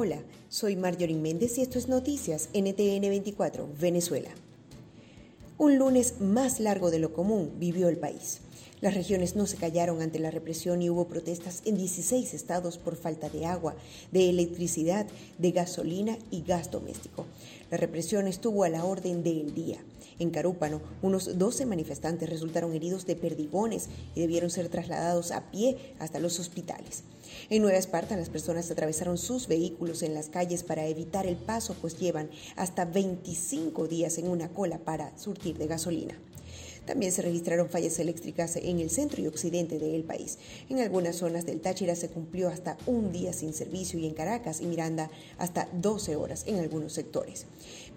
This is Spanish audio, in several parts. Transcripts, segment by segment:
Hola, soy Marjorie Méndez y esto es Noticias NTN 24, Venezuela. Un lunes más largo de lo común vivió el país. Las regiones no se callaron ante la represión y hubo protestas en 16 estados por falta de agua, de electricidad, de gasolina y gas doméstico. La represión estuvo a la orden del día. En Carúpano, unos 12 manifestantes resultaron heridos de perdigones y debieron ser trasladados a pie hasta los hospitales. En Nueva Esparta, las personas atravesaron sus vehículos en las calles para evitar el paso, pues llevan hasta 25 días en una cola para surtir de gasolina. También se registraron fallas eléctricas en el centro y occidente del país. En algunas zonas del Táchira se cumplió hasta un día sin servicio y en Caracas y Miranda hasta 12 horas en algunos sectores.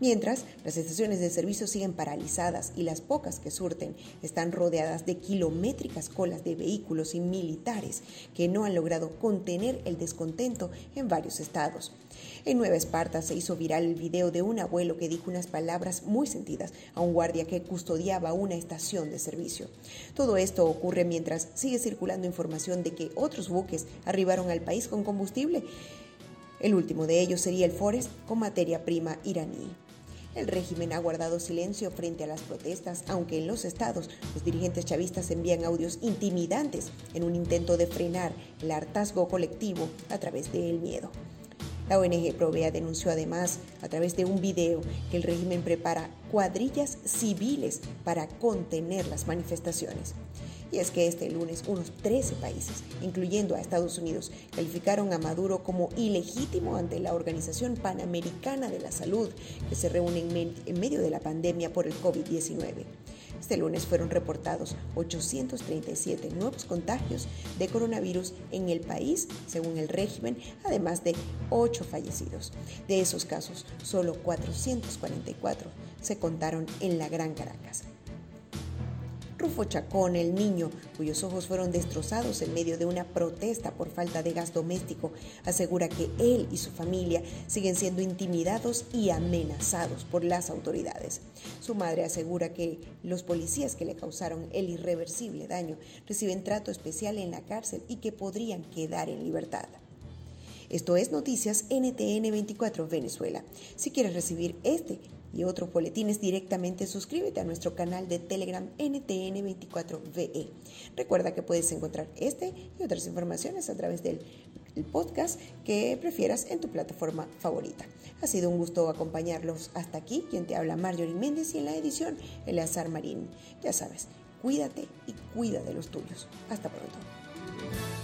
Mientras, las estaciones de servicio siguen paralizadas y las pocas que surten están rodeadas de kilométricas colas de vehículos y militares que no han logrado contener el descontento en varios estados. En Nueva Esparta se hizo viral el video de un abuelo que dijo unas palabras muy sentidas a un guardia que custodiaba una estación de servicio. Todo esto ocurre mientras sigue circulando información de que otros buques arribaron al país con combustible. El último de ellos sería el Forest con materia prima iraní. El régimen ha guardado silencio frente a las protestas, aunque en los estados los dirigentes chavistas envían audios intimidantes en un intento de frenar el hartazgo colectivo a través del miedo. La ONG Provea denunció además a través de un video que el régimen prepara cuadrillas civiles para contener las manifestaciones. Y es que este lunes unos 13 países, incluyendo a Estados Unidos, calificaron a Maduro como ilegítimo ante la Organización Panamericana de la Salud, que se reúne en, medio de la pandemia por el COVID-19. Este lunes fueron reportados 837 nuevos contagios de coronavirus en el país, según el régimen, además de 8 fallecidos. De esos casos, solo 444 se contaron en la Gran Caracas. Rufo Chacón, el niño, cuyos ojos fueron destrozados en medio de una protesta por falta de gas doméstico, asegura que él y su familia siguen siendo intimidados y amenazados por las autoridades. Su madre asegura que los policías que le causaron el irreversible daño reciben trato especial en la cárcel y que podrían quedar en libertad. Esto es Noticias NTN 24 Venezuela. Si quieres recibir este y otros boletines directamente, suscríbete a nuestro canal de Telegram NTN24VE. Recuerda que puedes encontrar este y otras informaciones a través del podcast que prefieras en tu plataforma favorita. Ha sido un gusto acompañarlos hasta aquí. Quien te habla Marjorie Méndez y en la edición El Azar Marín. Ya sabes, cuídate y cuida de los tuyos. Hasta pronto.